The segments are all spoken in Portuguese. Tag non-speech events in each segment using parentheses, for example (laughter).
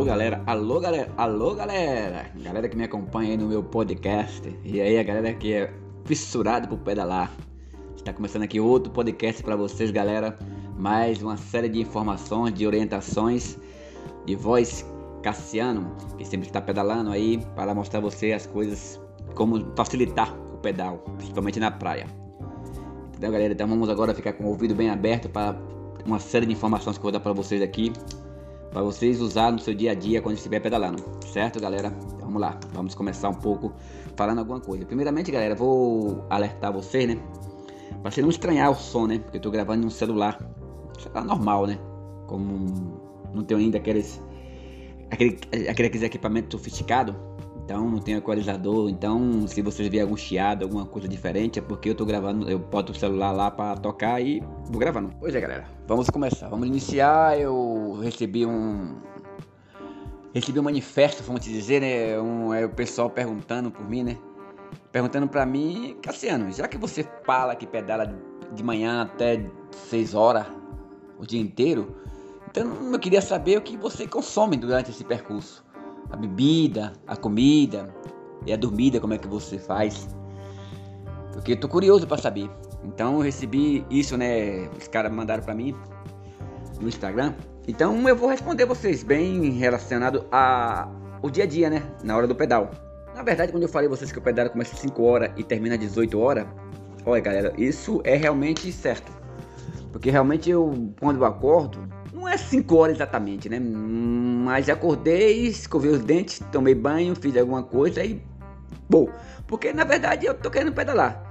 Alô galera, alô galera, alô galera, galera que me acompanha aí no meu podcast e aí a galera que é fissurado por pedalar. Está começando aqui outro podcast para vocês, galera. Mais uma série de informações, de orientações de voz Cassiano, que sempre está pedalando aí para mostrar você as coisas, como facilitar o pedal, principalmente na praia. Então, galera, então vamos agora ficar com o ouvido bem aberto para uma série de informações que eu vou dar para vocês aqui para vocês usar no seu dia a dia quando estiver pedalando, certo, galera? Vamos lá, vamos começar um pouco falando alguma coisa. Primeiramente, galera, vou alertar vocês, né? Para você não estranhar o som, né? Porque eu tô gravando no celular, celular normal, né? Como não tenho ainda aqueles aquele, aqueles equipamentos sofisticados então não tem equalizador. Então, se vocês verem algum chiado, alguma coisa diferente, é porque eu tô gravando, eu boto o celular lá para tocar e vou gravando. Pois é, galera, vamos começar. Vamos iniciar. Eu recebi um. Recebi um manifesto, vamos dizer, né? Um, é o pessoal perguntando por mim, né? Perguntando para mim, Cassiano, já que você fala que pedala de manhã até 6 horas o dia inteiro, então eu queria saber o que você consome durante esse percurso a bebida, a comida e a dormida, como é que você faz. Porque eu tô curioso para saber. Então eu recebi isso, né? Os caras mandaram para mim no Instagram. Então eu vou responder vocês bem relacionado a o dia a dia, né? Na hora do pedal. Na verdade, quando eu falei vocês que o pedal começa às 5 horas e termina às 18 horas, olha galera, isso é realmente certo. Porque realmente eu, quando eu acordo, não é 5 horas exatamente, né? Mas acordei, escovei os dentes, tomei banho, fiz alguma coisa e. Bom, porque na verdade eu tô querendo pedalar.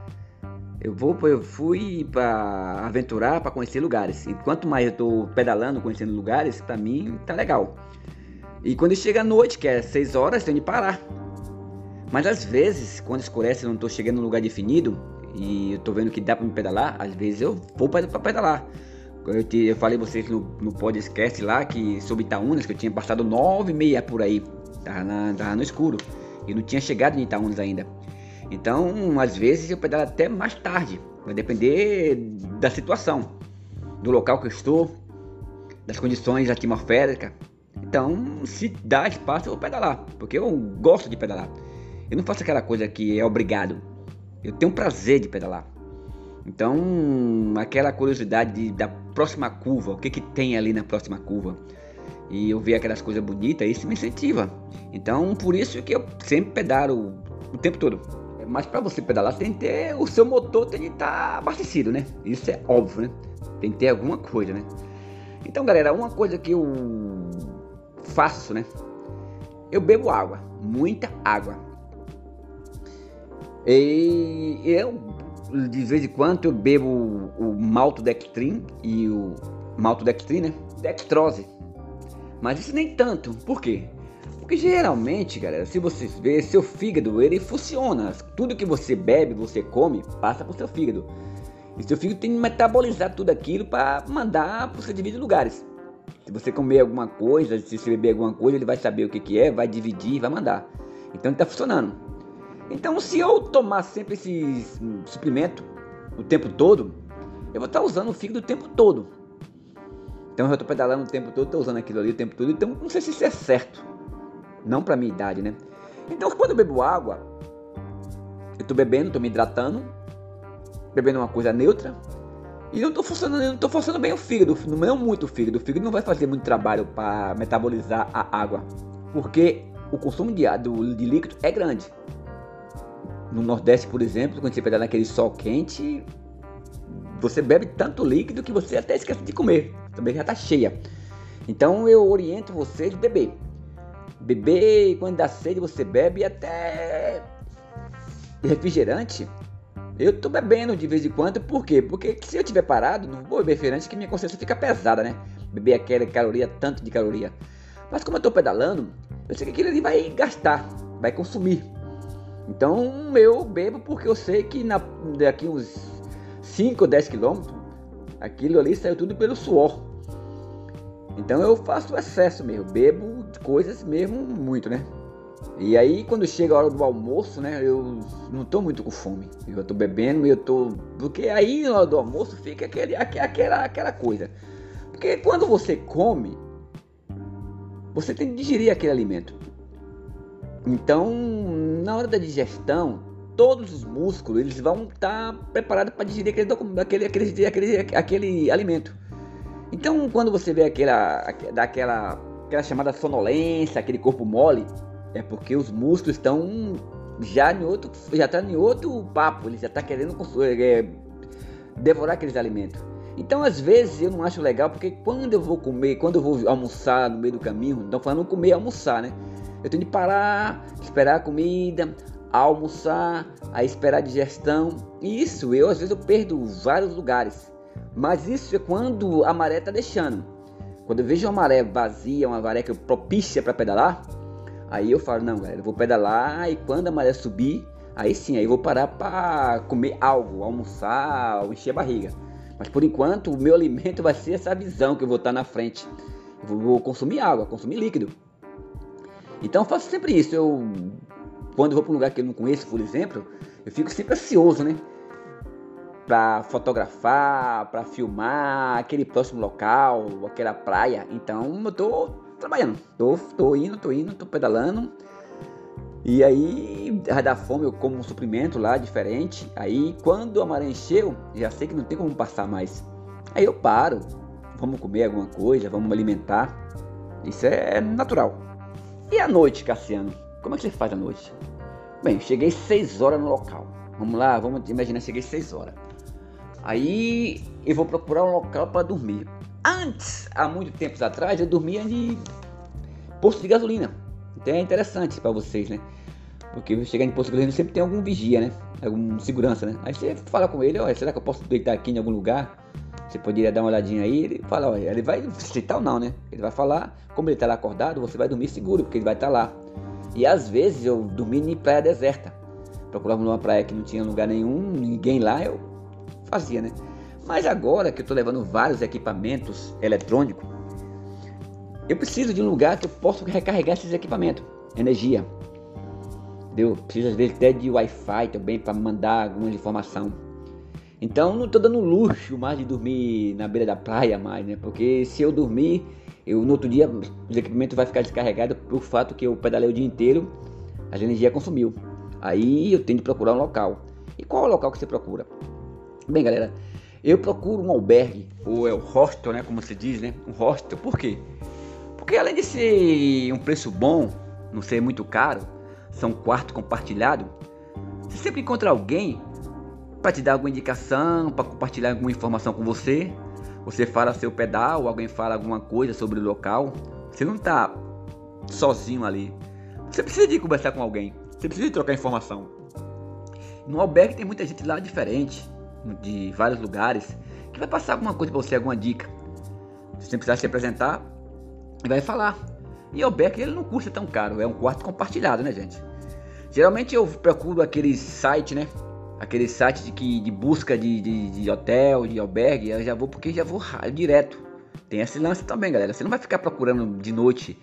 Eu vou, eu fui para aventurar, para conhecer lugares. E quanto mais eu tô pedalando, conhecendo lugares, para mim tá legal. E quando chega a noite, que é 6 horas, tenho de parar. Mas às vezes, quando escurece, eu não tô chegando num lugar definido e eu tô vendo que dá para me pedalar, às vezes eu vou para pedalar. Eu, te, eu falei vocês no, no podcast lá que sobre Itaúnas, que eu tinha passado nove e meia por aí. Tava, na, tava no escuro. E não tinha chegado em Itaúnas ainda. Então, às vezes eu pedalo até mais tarde. Vai depender da situação, do local que eu estou, das condições atmosféricas. Então, se dá espaço, eu vou pedalar. Porque eu gosto de pedalar. Eu não faço aquela coisa que é obrigado. Eu tenho prazer de pedalar. Então, aquela curiosidade de, da próxima curva, o que, que tem ali na próxima curva. E eu ver aquelas coisas bonitas, isso me incentiva. Então, por isso que eu sempre pedalo o tempo todo. Mas para você pedalar, tem que ter o seu motor tem que estar tá abastecido, né? Isso é óbvio, né? Tem que ter alguma coisa, né? Então, galera, uma coisa que eu faço, né? Eu bebo água, muita água. E eu de vez em quando eu bebo o maltodextrin e o maltodextrin, né? Dextrose. Mas isso nem tanto. Por quê? Porque geralmente, galera, se vocês verem, seu fígado ele funciona. Tudo que você bebe, você come, passa pro seu fígado. E seu fígado tem que metabolizar tudo aquilo para mandar para os devidos lugares. Se você comer alguma coisa, se você beber alguma coisa, ele vai saber o que, que é, vai dividir vai mandar. Então ele está funcionando. Então, se eu tomar sempre esse suplemento o tempo todo, eu vou estar usando o fígado o tempo todo. Então, eu estou pedalando o tempo todo, estou usando aquilo ali o tempo todo. Então, não sei se isso é certo. Não para minha idade, né? Então, quando eu bebo água, eu estou bebendo, estou me hidratando, bebendo uma coisa neutra. E não estou funcionando, não estou funcionando bem o fígado, não muito o fígado. O fígado não vai fazer muito trabalho para metabolizar a água, porque o consumo de, de líquido é grande. No Nordeste, por exemplo, quando você pegar naquele sol quente, você bebe tanto líquido que você até esquece de comer. Também já está cheia. Então eu oriento você de beber. Beber quando dá sede você bebe até refrigerante. Eu tô bebendo de vez em quando, por quê? Porque se eu tiver parado, não vou beber refrigerante que minha consciência fica pesada, né? Beber aquela caloria, tanto de caloria. Mas como eu tô pedalando, eu sei que aquilo ali vai gastar, vai consumir. Então eu bebo porque eu sei que na, daqui uns 5 ou 10 quilômetros, aquilo ali saiu tudo pelo suor. Então eu faço excesso mesmo, bebo coisas mesmo muito, né? E aí quando chega a hora do almoço, né, eu não tô muito com fome. Eu tô bebendo e eu tô. Porque aí na hora do almoço fica aquele, aquela, aquela coisa. Porque quando você come, você tem que digerir aquele alimento. Então, na hora da digestão, todos os músculos eles vão estar tá preparados para digerir aquele, aquele, aquele, aquele, alimento. Então, quando você vê aquela, daquela, aquela chamada sonolência, aquele corpo mole, é porque os músculos estão já em outro, já tá em outro papo, ele já está querendo é, devorar aqueles alimentos. Então, às vezes, eu não acho legal, porque quando eu vou comer, quando eu vou almoçar no meio do caminho, não falando comer almoçar, né? Eu tenho de parar, esperar a comida, almoçar, a esperar a digestão. E isso, eu às vezes eu perdo vários lugares. Mas isso é quando a maré está deixando. Quando eu vejo uma maré vazia, uma maré que propícia para pedalar, aí eu falo, não, galera, eu vou pedalar e quando a maré subir, aí sim, aí eu vou parar para comer algo, almoçar, encher a barriga. Mas por enquanto, o meu alimento vai ser essa visão que eu vou estar na frente. Eu vou consumir água, consumir líquido. Então eu faço sempre isso. Eu quando eu vou para um lugar que eu não conheço, por exemplo, eu fico sempre ansioso, né? Para fotografar, para filmar aquele próximo local, aquela praia. Então eu tô trabalhando, tô, tô indo, tô indo, tô pedalando. E aí, dar fome, eu como um suprimento lá diferente. Aí, quando a maré encheu, já sei que não tem como passar mais. Aí eu paro, vamos comer alguma coisa, vamos alimentar. Isso é natural. E a noite, Cassiano? Como é que você faz à noite? Bem, cheguei 6 horas no local. Vamos lá, vamos imaginar, cheguei 6 horas. Aí eu vou procurar um local para dormir. Antes, há muito tempos atrás, eu dormia de posto de gasolina. Então é interessante para vocês, né? Porque chegar em posto de gasolina sempre tem algum vigia, né? Algum segurança, né? Aí você fala com ele, olha, será que eu posso deitar aqui em algum lugar? Você poderia dar uma olhadinha aí, ele fala, olha, ele vai aceitar ou não, né? Ele vai falar, como ele está lá acordado, você vai dormir seguro, porque ele vai estar tá lá. E às vezes eu dormia em praia deserta. Procurava numa praia que não tinha lugar nenhum, ninguém lá, eu fazia, né? Mas agora que eu estou levando vários equipamentos eletrônicos, eu preciso de um lugar que eu possa recarregar esses equipamentos, energia. Entendeu? Preciso às vezes até de Wi-Fi também para mandar alguma informação. Então não estou dando luxo mais de dormir na beira da praia mais, né? Porque se eu dormir eu, no outro dia, os equipamentos vai ficar descarregado por fato que eu pedalei o dia inteiro, a energia consumiu. Aí eu tenho de procurar um local. E qual é o local que você procura? Bem, galera, eu procuro um albergue, ou é o hostel, né, como se diz, né? Um hostel. Por quê? Porque além de ser um preço bom, não ser muito caro, são quarto compartilhado, você sempre encontra alguém para te dar alguma indicação, para compartilhar alguma informação com você. Você fala seu pedal, alguém fala alguma coisa sobre o local. Você não está sozinho ali. Você precisa de conversar com alguém. Você precisa de trocar informação. No albergue tem muita gente lá diferente, de vários lugares, que vai passar alguma coisa para você, alguma dica. Você precisar se apresentar e vai falar. E albergue ele não custa tão caro, é um quarto compartilhado, né, gente? Geralmente eu procuro aqueles sites, né? Aquele site de, que, de busca de, de, de, hotel, de albergue, eu já vou porque já vou direto. Tem esse lance também, galera. Você não vai ficar procurando de noite,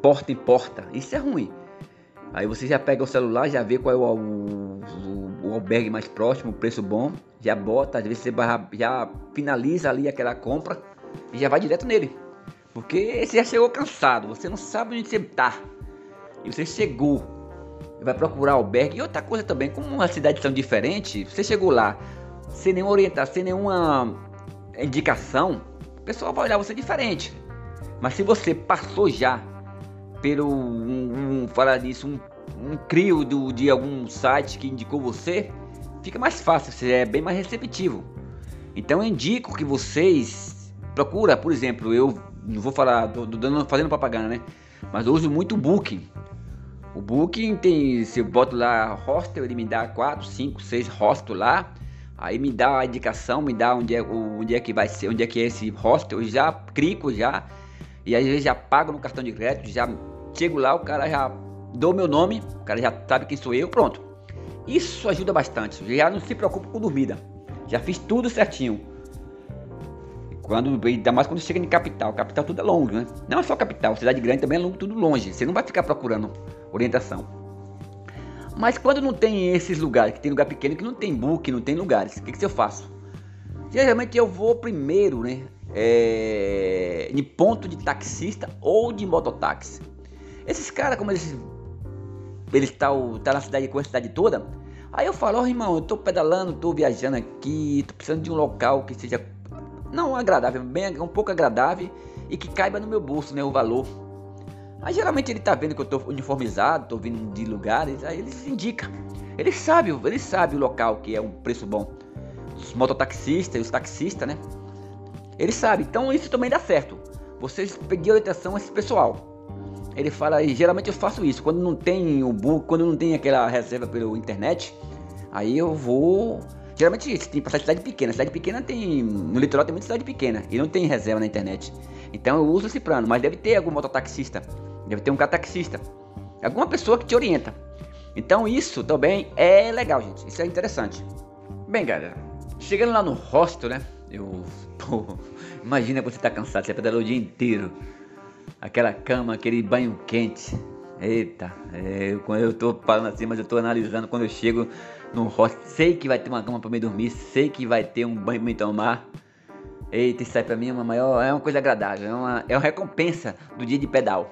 porta em porta. Isso é ruim. Aí você já pega o celular, já vê qual é o, o, o albergue mais próximo, o preço bom, já bota, às vezes você já finaliza ali aquela compra e já vai direto nele. Porque você já chegou cansado, você não sabe onde você está. E você chegou, vai procurar albergue. E outra coisa também, como uma cidade tão diferente, você chegou lá sem nenhuma orientação, sem nenhuma indicação, o pessoal vai olhar você diferente. Mas se você passou já pelo um, um falar disso, um, um crio do, de algum site que indicou você, fica mais fácil, você é bem mais receptivo. Então eu indico que vocês procura, por exemplo, eu não vou falar, tô, tô fazendo propaganda, né? Mas eu uso muito o Booking. O Booking tem, se eu boto lá hostel, ele me dá 4, 5, 6 hostels lá. Aí me dá a indicação, me dá onde é, onde é que vai ser, onde é que é esse hostel. Eu já clico já. E às vezes já pago no cartão de crédito, já chego lá, o cara já dou meu nome, o cara já sabe quem sou eu, pronto. Isso ajuda bastante. Já não se preocupa com dormida. Já fiz tudo certinho. Quando, ainda mais quando chega em capital. Capital tudo é longe, né? Não é só capital, cidade grande também é longe, tudo longe. Você não vai ficar procurando orientação. Mas quando não tem esses lugares, que tem lugar pequeno que não tem book, não tem lugares, o que, que eu faço? Geralmente eu vou primeiro, né? é, em ponto de taxista ou de mototáxi. Esses caras, como eles eles tá, tá na cidade com a cidade toda, aí eu falo, oh, irmão, eu tô pedalando, tô viajando aqui, tô precisando de um local que seja não agradável, bem um pouco agradável e que caiba no meu bolso, né, o valor. Aí geralmente ele tá vendo que eu tô uniformizado, tô vindo de lugares, aí ele se indica. Ele sabe, ele sabe o local que é um preço bom. Os mototaxistas e os taxistas, né? Ele sabe, então isso também dá certo. Vocês pedir orientação a esse pessoal. Ele fala, e geralmente eu faço isso, quando não tem o book, quando não tem aquela reserva pela internet, aí eu vou. Geralmente isso, tem pra cidade pequena. Cidade pequena tem. No litoral tem muita cidade pequena e não tem reserva na internet. Então eu uso esse plano, mas deve ter algum mototaxista Deve ter um cataxista. Alguma pessoa que te orienta. Então isso também é legal, gente. Isso é interessante. Bem, galera. Chegando lá no hostel, né? Eu. (laughs) Pô, imagina você tá cansado, você pedalou o dia inteiro. Aquela cama, aquele banho quente. Eita, é, quando eu tô falando assim, mas eu tô analisando quando eu chego no hostel, sei que vai ter uma cama para me dormir, sei que vai ter um banho para me tomar. Eita, isso aí pra mim é uma maior, é uma coisa agradável, é uma, é uma recompensa do dia de pedal.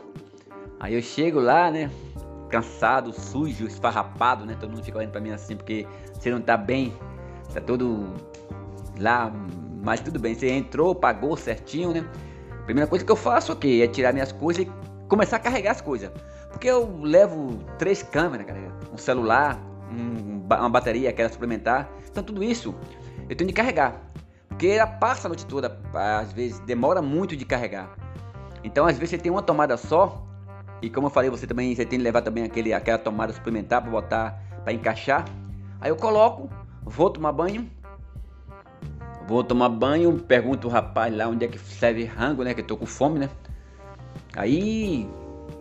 Aí eu chego lá, né? Cansado, sujo, esfarrapado, né? Todo mundo fica olhando pra mim assim, porque você não tá bem, tá todo lá, mas tudo bem. Você entrou, pagou certinho, né? Primeira coisa que eu faço, ok, é tirar minhas coisas e começar a carregar as coisas. Porque eu levo três câmeras, cara, um celular, um, uma bateria, aquela suplementar. Então tudo isso eu tenho de carregar. Porque ela passa a noite toda, às vezes demora muito de carregar. Então às vezes você tem uma tomada só e como eu falei, você também você tem que levar também aquele, aquela tomada suplementar para botar, para encaixar. Aí eu coloco, vou tomar banho. Vou tomar banho, pergunto o rapaz lá onde é que serve rango, né? Que eu tô com fome, né? Aí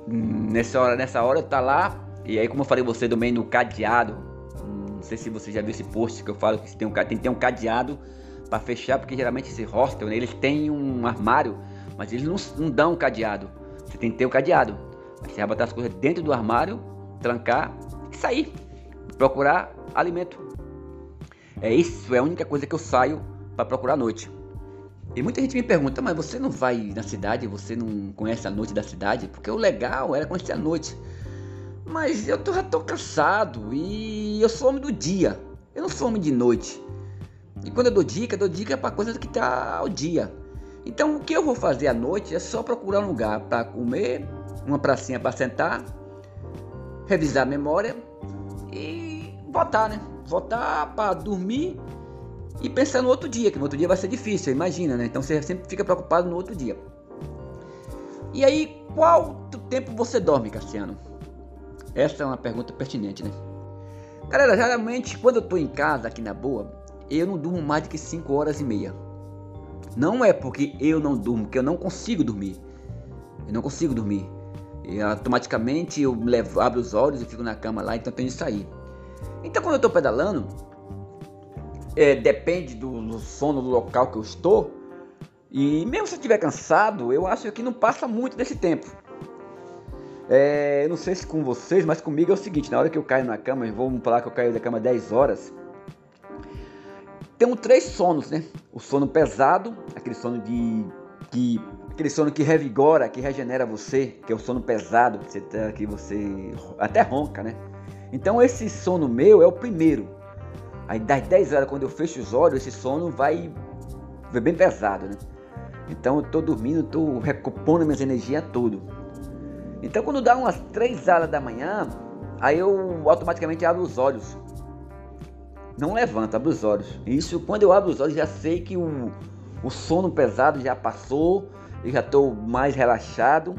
nessa hora, nessa hora tá lá. E aí como eu falei você também no cadeado. Não sei se você já viu esse post que eu falo que tem, um, tem que ter um cadeado para fechar, porque geralmente esse hostel, né, eles têm um armário, mas eles não, não dão um cadeado. Você tem que ter o um cadeado. Você vai as coisas dentro do armário, trancar e sair. Procurar alimento. É isso, é a única coisa que eu saio para procurar à noite. E muita gente me pergunta, mas você não vai na cidade, você não conhece a noite da cidade? Porque o legal era conhecer a noite. Mas eu tô, já tô cansado e eu sou homem do dia. Eu não sou homem de noite. E quando eu dou dica, eu dou dica para coisas que tá ao dia. Então o que eu vou fazer à noite é só procurar um lugar para comer, uma pracinha para sentar, revisar a memória e votar, né? Votar para dormir e pensar no outro dia, que no outro dia vai ser difícil, imagina, né? Então você sempre fica preocupado no outro dia. E aí, qual tempo você dorme, Cassiano? Essa é uma pergunta pertinente, né? Galera, geralmente quando eu tô em casa aqui na boa, eu não durmo mais do que 5 horas e meia. Não é porque eu não durmo, que eu não consigo dormir. Eu não consigo dormir. E automaticamente eu levo, abro os olhos e fico na cama lá, então eu tenho que sair. Então quando eu estou pedalando, é, depende do, do, sono do local que eu estou. E mesmo se eu estiver cansado, eu acho que não passa muito desse tempo. É, eu não sei se com vocês, mas comigo é o seguinte: na hora que eu caio na cama, vamos falar que eu caio da cama 10 horas. Tem três sonos, né? O sono pesado, aquele sono de que aquele sono que revigora, que regenera você, que é o sono pesado, que você, tá, que você até ronca, né? Então esse sono meu é o primeiro. Aí das 10 horas, quando eu fecho os olhos, esse sono vai, vai bem pesado, né? Então eu tô dormindo, tô recompondo minhas energias tudo. Então quando dá umas 3 horas da manhã, aí eu automaticamente abro os olhos. Não levanto, abro os olhos. Isso quando eu abro os olhos já sei que o, o sono pesado já passou eu já estou mais relaxado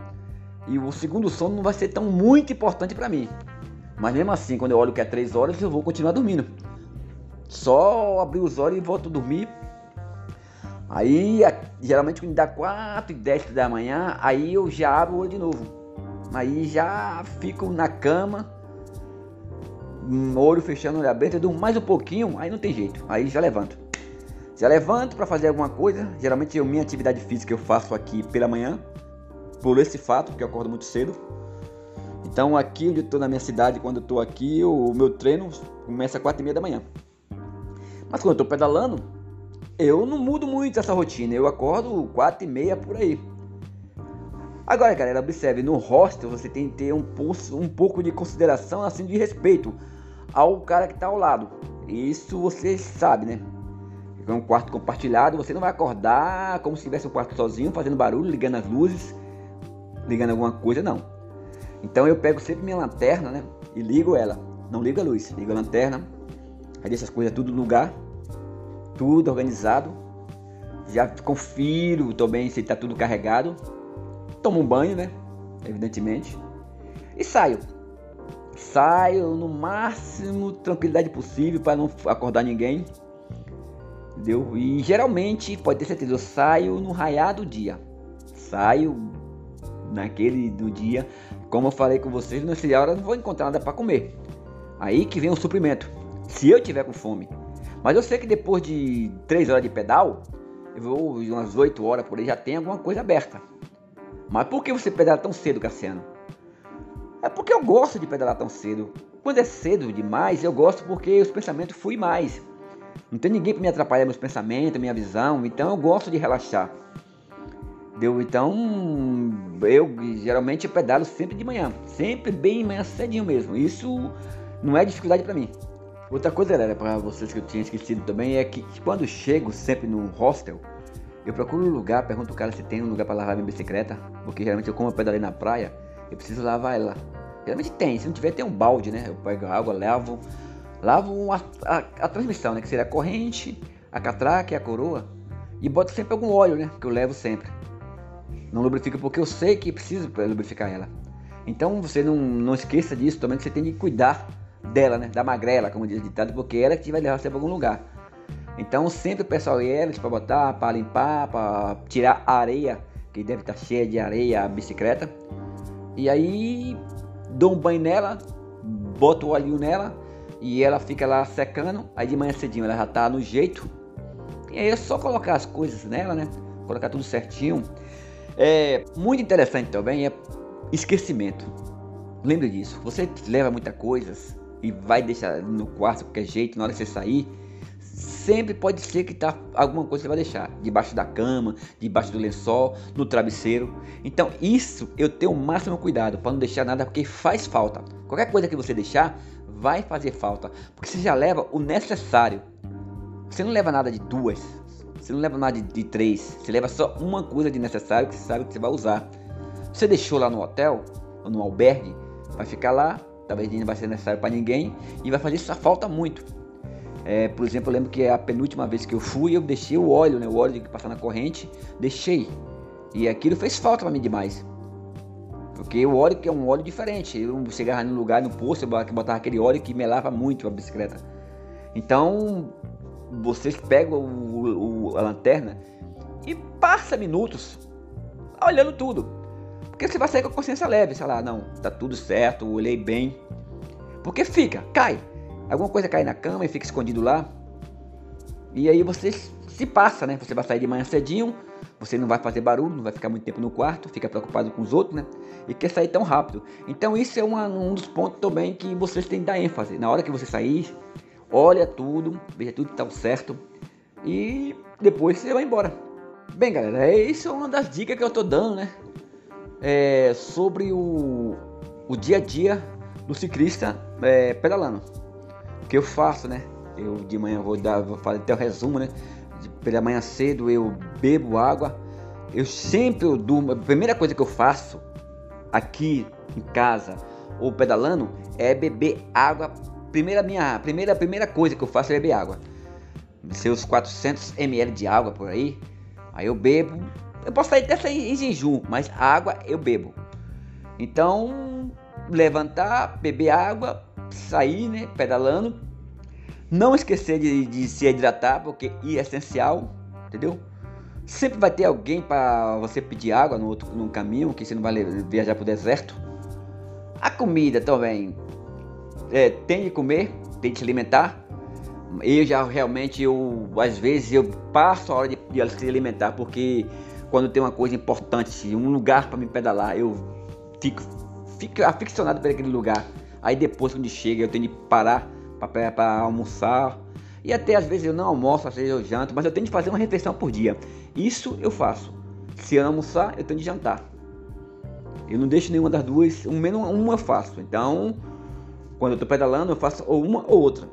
e o segundo sono não vai ser tão muito importante para mim. Mas mesmo assim, quando eu olho que é 3 horas, eu vou continuar dormindo. Só abrir os olhos e volto a dormir. Aí, geralmente quando dá 4 e 10 da manhã, aí eu já abro o olho de novo. Aí já fico na cama, olho fechando, olho aberto, eu durmo mais um pouquinho, aí não tem jeito. Aí já levanto. Já levanto para fazer alguma coisa. Geralmente eu minha atividade física eu faço aqui pela manhã, por esse fato, porque eu acordo muito cedo. Então aqui onde eu estou na minha cidade, quando eu estou aqui, o meu treino começa às quatro e meia da manhã. Mas quando eu estou pedalando, eu não mudo muito essa rotina. Eu acordo 4 e meia por aí. Agora, galera, observe, no hostel você tem que ter um, um pouco de consideração, assim, de respeito ao cara que está ao lado. Isso você sabe, né? É um quarto compartilhado, você não vai acordar como se tivesse um quarto sozinho, fazendo barulho, ligando as luzes, ligando alguma coisa, não. Então eu pego sempre minha lanterna, né? E ligo ela. Não ligo a luz, ligo a lanterna. Aí deixo as coisas tudo no lugar, tudo organizado. Já confiro também se está tudo carregado tomo um banho, né? Evidentemente. E saio. Saio no máximo tranquilidade possível para não acordar ninguém. Entendeu? E geralmente, pode ter certeza, eu saio no raiar do dia. Saio naquele do dia. Como eu falei com vocês, nessa hora eu não vou encontrar nada para comer. Aí que vem o suprimento. Se eu tiver com fome. Mas eu sei que depois de 3 horas de pedal, eu vou umas 8 horas por aí, já tem alguma coisa aberta. Mas por que você pedala tão cedo, Cassiano? É porque eu gosto de pedalar tão cedo. Quando é cedo demais, eu gosto porque os pensamentos fluem mais. Não tem ninguém para me atrapalhar meus pensamentos, minha visão, então eu gosto de relaxar. Deu? Então, eu geralmente pedalo sempre de manhã, sempre bem manhã cedinho mesmo. Isso não é dificuldade para mim. Outra coisa, galera, para vocês que eu tinha esquecido também, é que quando chego sempre no hostel, eu procuro um lugar, pergunto o cara se tem um lugar para lavar minha bicicleta, porque geralmente eu como eu pedalei na praia, eu preciso lavar ela. Geralmente tem, se não tiver tem um balde, né? Eu pego água, levo, lavo a, a, a, transmissão, né? Que seria a corrente, a catraca e a coroa. E boto sempre algum óleo, né? Que eu levo sempre. Não lubrifico porque eu sei que preciso lubrificar ela. Então você não, não esqueça disso também, você tem que cuidar dela, né? Da magrela, como diz o ditado, porque ela que vai levar você para algum lugar. Então sempre o pessoal eles para botar, para limpar, para tirar a areia, que deve estar tá cheia de areia a bicicleta. E aí dou um banho nela, boto o óleo nela e ela fica lá secando. Aí de manhã cedinho ela já tá no jeito. E aí é só colocar as coisas nela, né? Colocar tudo certinho. É muito interessante também é esquecimento. Lembre disso. Você leva muitas coisas e vai deixar no quarto qualquer jeito na hora que você sair sempre pode ser que tá alguma coisa que você vai deixar debaixo da cama, debaixo do lençol, no travesseiro. Então isso eu tenho o máximo cuidado para não deixar nada porque faz falta. Qualquer coisa que você deixar vai fazer falta, porque você já leva o necessário. Você não leva nada de duas, você não leva nada de, de três, você leva só uma coisa de necessário que você sabe que você vai usar. Você deixou lá no hotel ou no albergue, vai ficar lá, talvez não vai ser necessário para ninguém e vai fazer essa falta muito. É, por exemplo, eu lembro que a penúltima vez que eu fui, eu deixei o óleo, né? O óleo que passar na corrente, deixei. E aquilo fez falta para mim demais. Porque o óleo que é um óleo diferente. Eu chegava no lugar, no posto, eu botava aquele óleo que melava muito a bicicleta. Então, vocês pegam o, o, a lanterna e passa minutos olhando tudo. Porque você vai sair com a consciência leve, sei lá, não, tá tudo certo, olhei bem. Porque fica, cai. Alguma coisa cai na cama e fica escondido lá. E aí você se passa, né? Você vai sair de manhã cedinho, você não vai fazer barulho, não vai ficar muito tempo no quarto, fica preocupado com os outros, né? E quer sair tão rápido. Então isso é uma, um dos pontos também que vocês têm que dar ênfase. Na hora que você sair, olha tudo, veja tudo que tá certo e depois você vai embora. Bem, galera, é isso é uma das dicas que eu tô dando, né? É sobre o, o dia a dia do ciclista é, pedalando que eu faço, né? Eu de manhã vou dar, vou fazer até o resumo, né? Pela manhã cedo eu bebo água. Eu sempre eu durmo. A primeira coisa que eu faço aqui em casa ou pedalando é beber água. Primeira minha, primeira primeira coisa que eu faço é beber água. Seus 400 ml de água por aí. Aí eu bebo. Eu posso sair sair em jejum, mas água eu bebo. Então, levantar, beber água, sair, né, pedalando. Não esquecer de, de se hidratar, porque é essencial, entendeu? Sempre vai ter alguém para você pedir água no outro no caminho, que você não vai viajar para o deserto. A comida também é, tem de comer, tem de se alimentar. Eu já realmente, eu, às vezes, eu passo a hora de, de se alimentar, porque quando tem uma coisa importante, um lugar para me pedalar, eu fico, fico aficionado por aquele lugar. Aí depois quando chega eu tenho que parar para almoçar E até às vezes eu não almoço, às vezes eu janto, mas eu tenho de fazer uma refeição por dia. Isso eu faço. Se eu não almoçar, eu tenho de jantar. Eu não deixo nenhuma das duas, um menos uma eu faço. Então, quando eu tô pedalando, eu faço ou uma ou outra.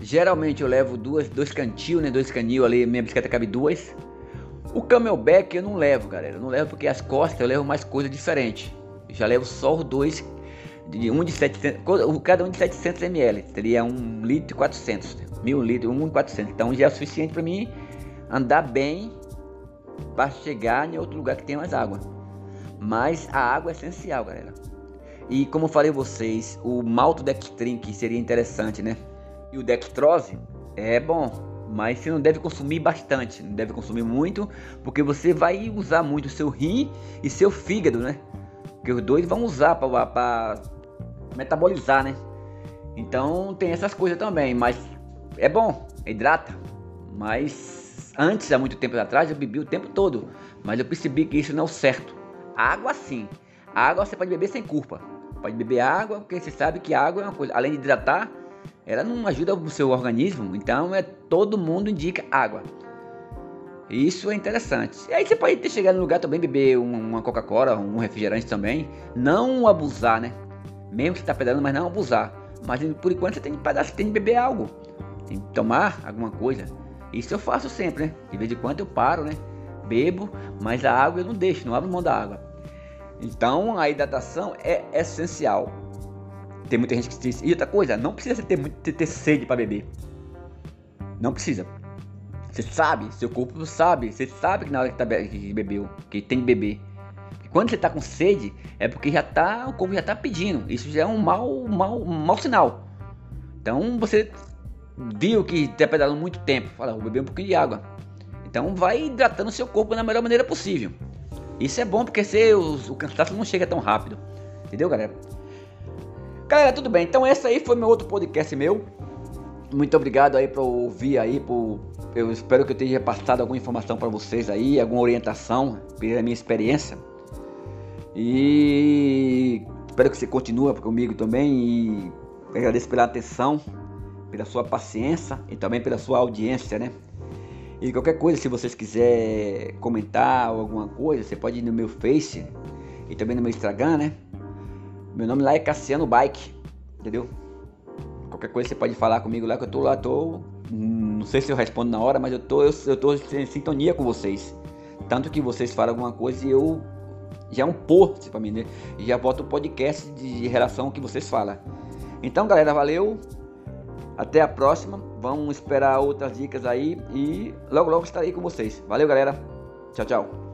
Geralmente eu levo duas, dois cantil, né? Dois canil ali, minha bicicleta cabe duas. O camelback eu não levo, galera. Eu não levo porque as costas eu levo mais coisa diferente. Eu já levo só os dois, de um de 700, cada um de 700 ml. Seria um litro e 400, mil litros, um e 400. Então já é o suficiente para mim andar bem para chegar em outro lugar que tenha mais água. Mas a água é essencial, galera. E como falei vocês, o maltodextrin que seria interessante, né? E o dextrose é bom, mas você não deve consumir bastante, não deve consumir muito, porque você vai usar muito o seu rim e seu fígado, né? Porque os dois vão usar para metabolizar, né? Então tem essas coisas também, mas é bom, hidrata. Mas antes, há muito tempo atrás, eu bebi o tempo todo, mas eu percebi que isso não é o certo. Água sim, água você pode beber sem culpa. Pode beber água, porque você sabe que água é uma coisa, além de hidratar, ela não ajuda o seu organismo, então é todo mundo indica água. Isso é interessante. E aí você pode ter chegado no lugar também beber uma Coca-Cola, um refrigerante também, não abusar, né? Mesmo que você está pedalando, mas não abusar. Mas por enquanto você tem que pedar, você tem que beber algo, tem que tomar alguma coisa. Isso eu faço sempre, né? De vez em quando eu paro, né? Bebo, mas a água eu não deixo, não abro mão da água. Então a hidratação é essencial. Tem muita gente que diz. E outra coisa, não precisa ter, muito, ter, ter sede para beber. Não precisa. Você sabe, seu corpo sabe. Você sabe que na hora que, tá, que bebeu, que tem que beber. Quando você tá com sede, é porque já tá, o corpo já tá pedindo. Isso já é um mau, mau, mau sinal. Então você viu que tá pedalando muito tempo. Fala, vou beber um pouquinho de água. Então vai hidratando seu corpo da melhor maneira possível. Isso é bom porque você, o, o cansaço não chega tão rápido. Entendeu, galera? Galera, tudo bem. Então esse aí foi meu outro podcast meu. Muito obrigado aí por ouvir aí, por eu espero que eu tenha passado alguma informação para vocês aí, alguma orientação pela minha experiência. E espero que você continue comigo também e agradeço pela atenção, pela sua paciência e também pela sua audiência, né? E qualquer coisa, se vocês quiserem comentar ou alguma coisa, você pode ir no meu Face e também no meu Instagram, né? Meu nome lá é Cassiano Bike, entendeu? Qualquer coisa você pode falar comigo lá que eu tô lá, tô. Não sei se eu respondo na hora, mas eu tô, eu, eu tô em sintonia com vocês. Tanto que vocês falam alguma coisa e eu já é um post para mim, né? Já boto o podcast de, relação que vocês falam. Então, galera, valeu. Até a próxima. Vamos esperar outras dicas aí e logo logo estarei com vocês. Valeu, galera. Tchau, tchau.